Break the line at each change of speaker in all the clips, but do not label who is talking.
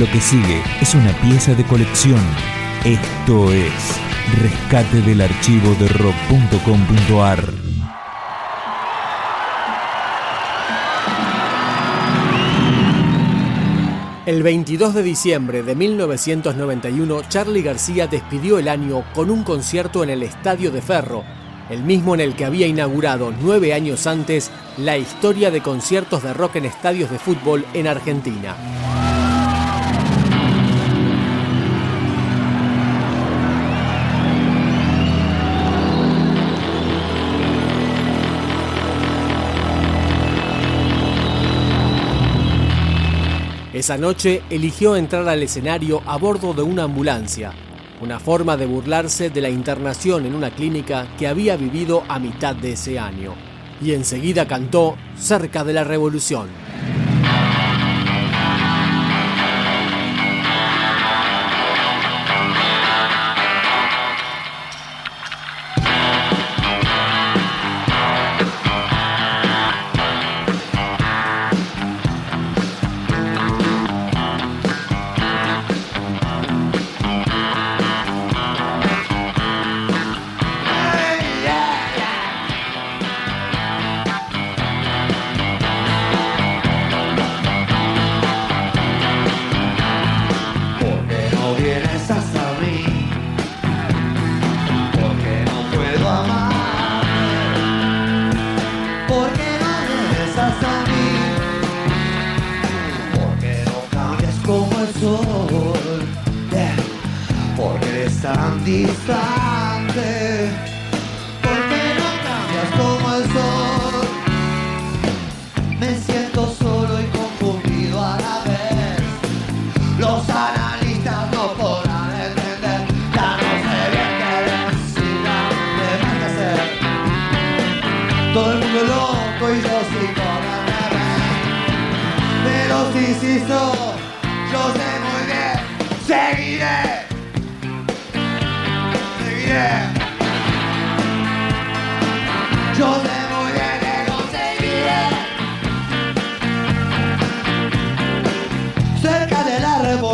Lo que sigue es una pieza de colección. Esto es Rescate del archivo de rock.com.ar.
El 22 de diciembre de 1991, Charlie García despidió el año con un concierto en el Estadio de Ferro, el mismo en el que había inaugurado nueve años antes la historia de conciertos de rock en estadios de fútbol en Argentina. Esa noche eligió entrar al escenario a bordo de una ambulancia, una forma de burlarse de la internación en una clínica que había vivido a mitad de ese año. Y enseguida cantó Cerca de la Revolución.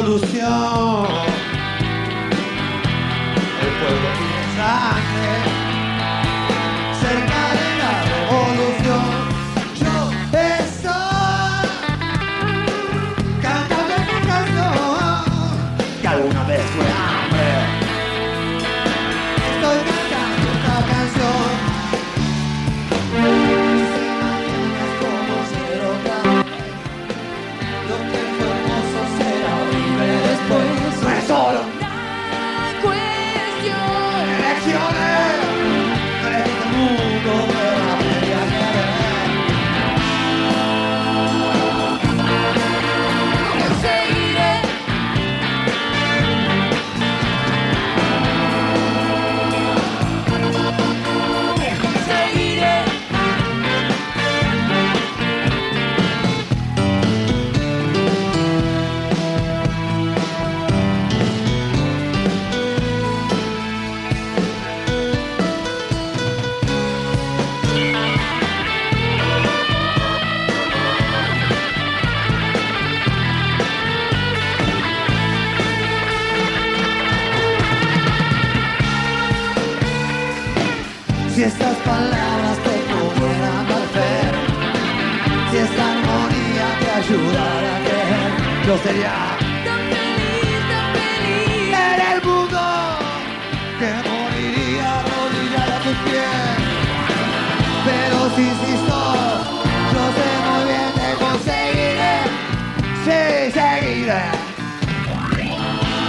La estas palabras te pudieran hacer, si esta armonía te ayudara a creer, yo sería
tan feliz, tan feliz
en el mundo que moriría arrodillada a tus pies. Pero si insisto, yo sé muy bien que conseguiré, sí, seguiré.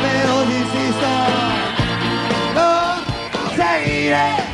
Pero si insisto, no seguiré.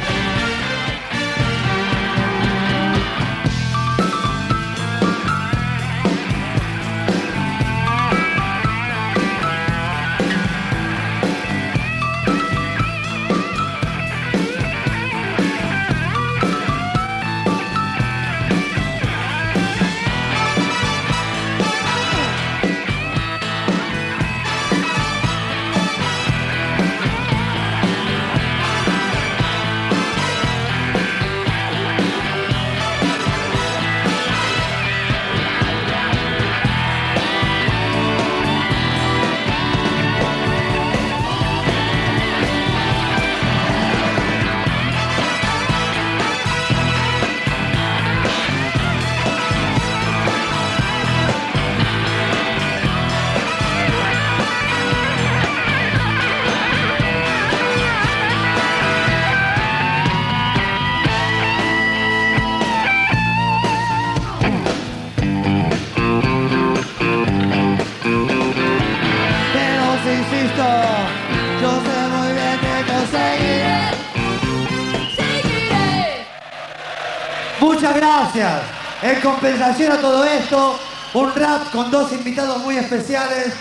Gracias. En compensación a todo esto, un rap con dos invitados muy especiales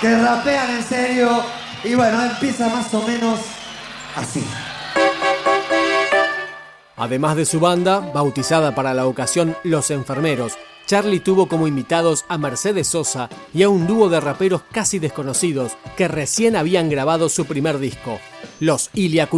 que rapean en serio. Y bueno, empieza más o menos así.
Además de su banda, bautizada para la ocasión Los Enfermeros, Charlie tuvo como invitados a Mercedes Sosa y a un dúo de raperos casi desconocidos que recién habían grabado su primer disco, los Ilia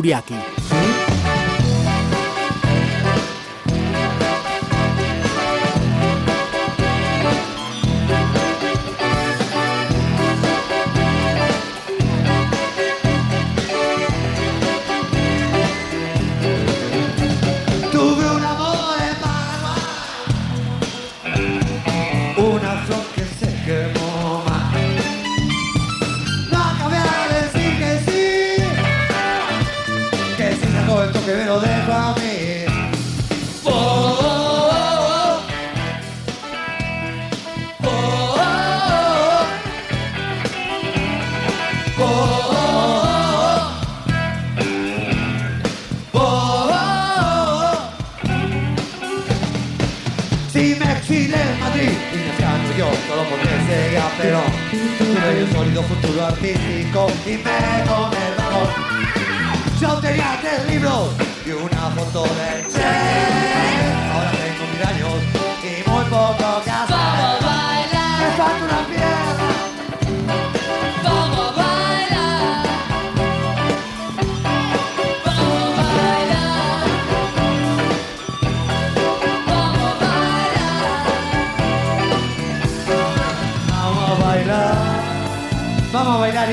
pero tuve un sólido futuro artístico y me con el vagón. Yo tenía tres libros y una foto de Che. Ahora tengo mil años y muy poco que
Vamos a bailar,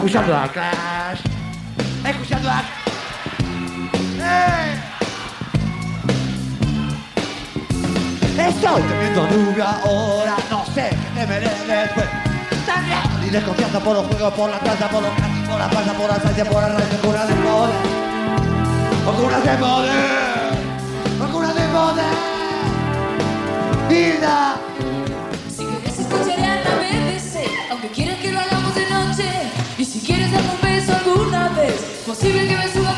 escuchando a Clash. Escuchando a... ¡Eh! Estoy temiendo lluvia ahora, no sé qué temeré después. También y desconfianza por los juegos, por la plaza, por los cantos, por la plaza, por la salsa, por la radio, cura de poder. O cura de poder. De poder. Hilda.
Vez, posible que me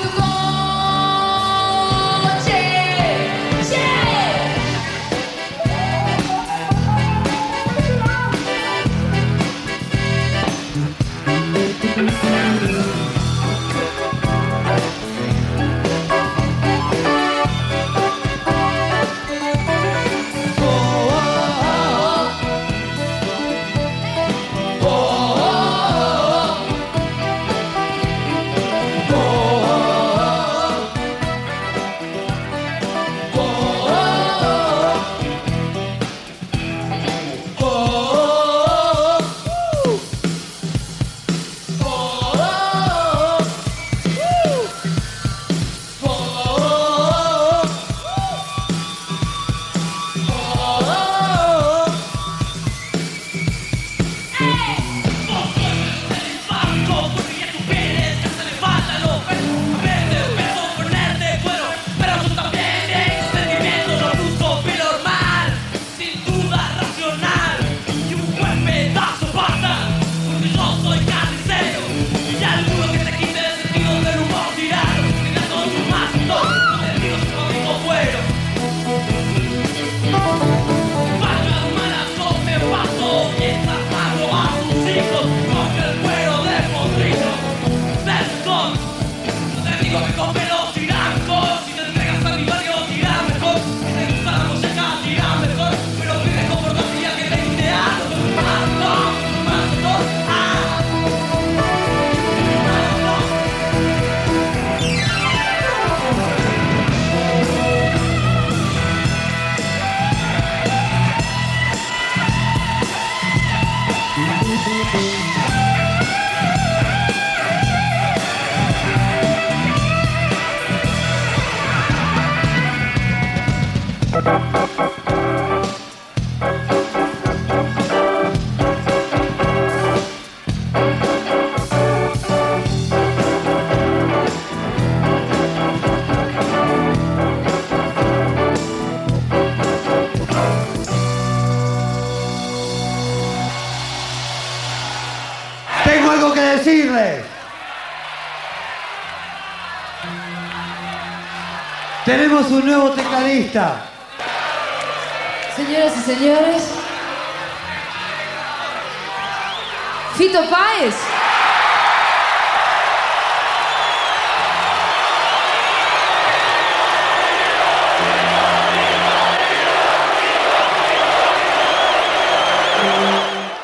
Tenemos un nuevo tecladista.
Señoras y señores. Fito Páez.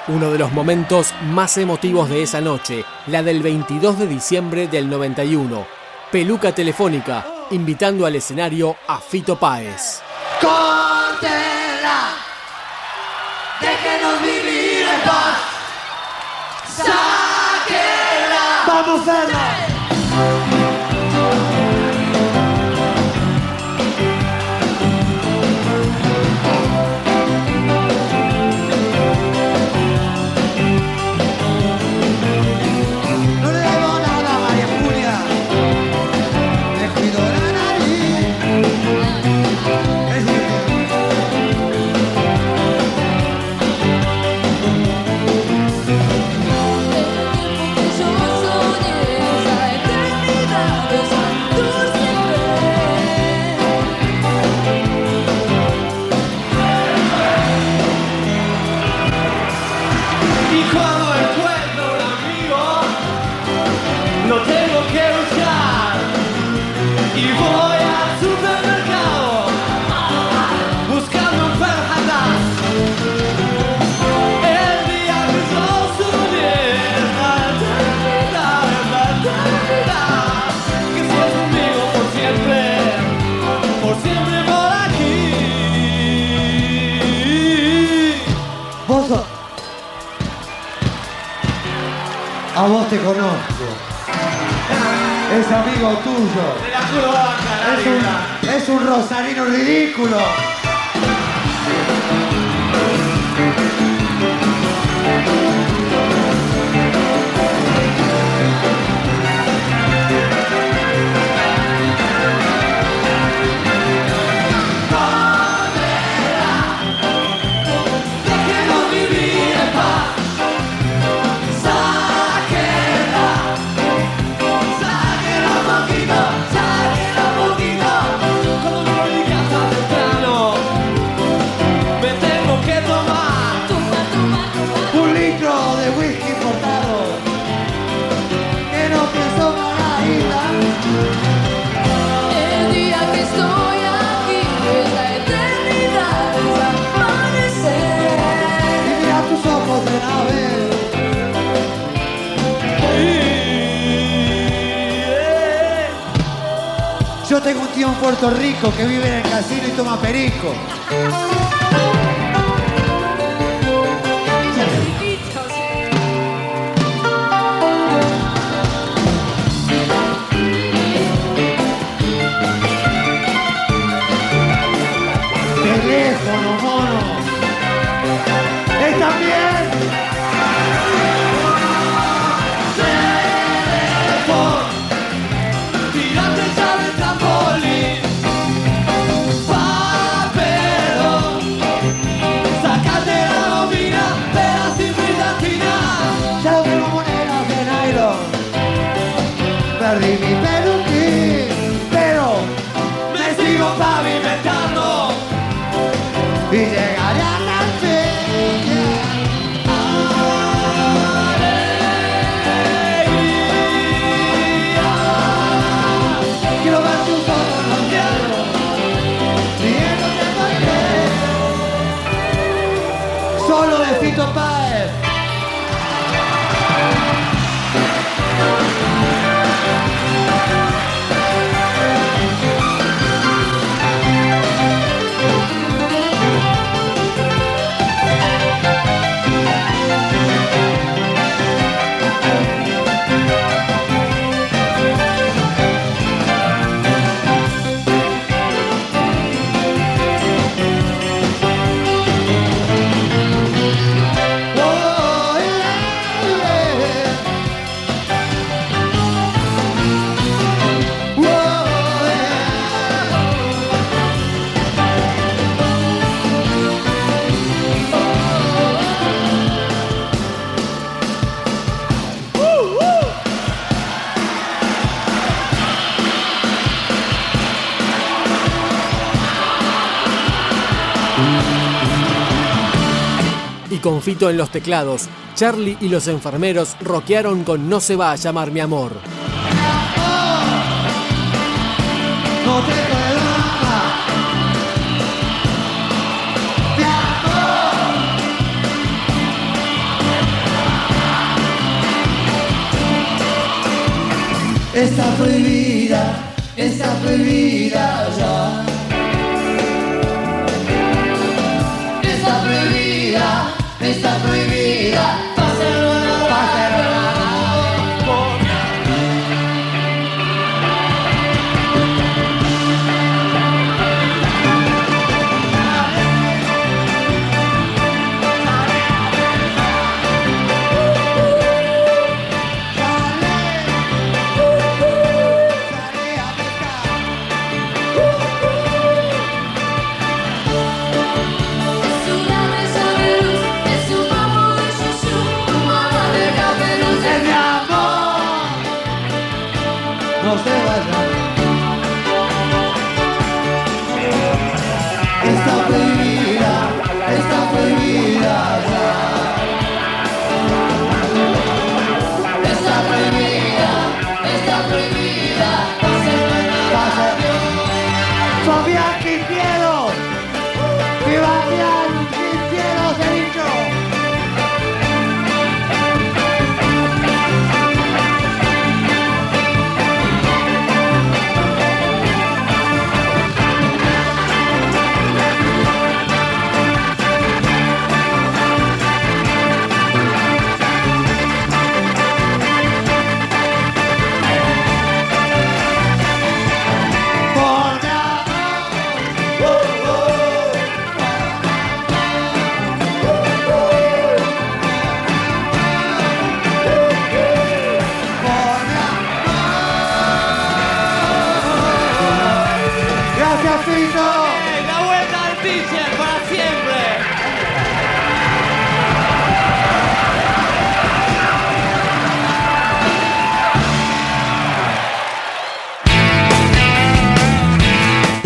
Uno de los momentos más emotivos de esa noche, la del 22 de diciembre del 91. Peluca Telefónica, invitando al escenario a Fito Páez.
¡Córtela! ¡Déjenos vivir en paz! ¡Sáquela! ¡Vamos, a
Ferro!
vos te conozco. Es amigo tuyo. Es un, es un rosarino ridículo.
en
Puerto Rico que vive en el casino y toma perico. Teléfono, mono. Es también. arriba.
Con Fito en los teclados, Charlie y los enfermeros rockearon con No se va a llamar mi amor.
No te. Está prohibida, está prohibida ya. Está prohibida. No se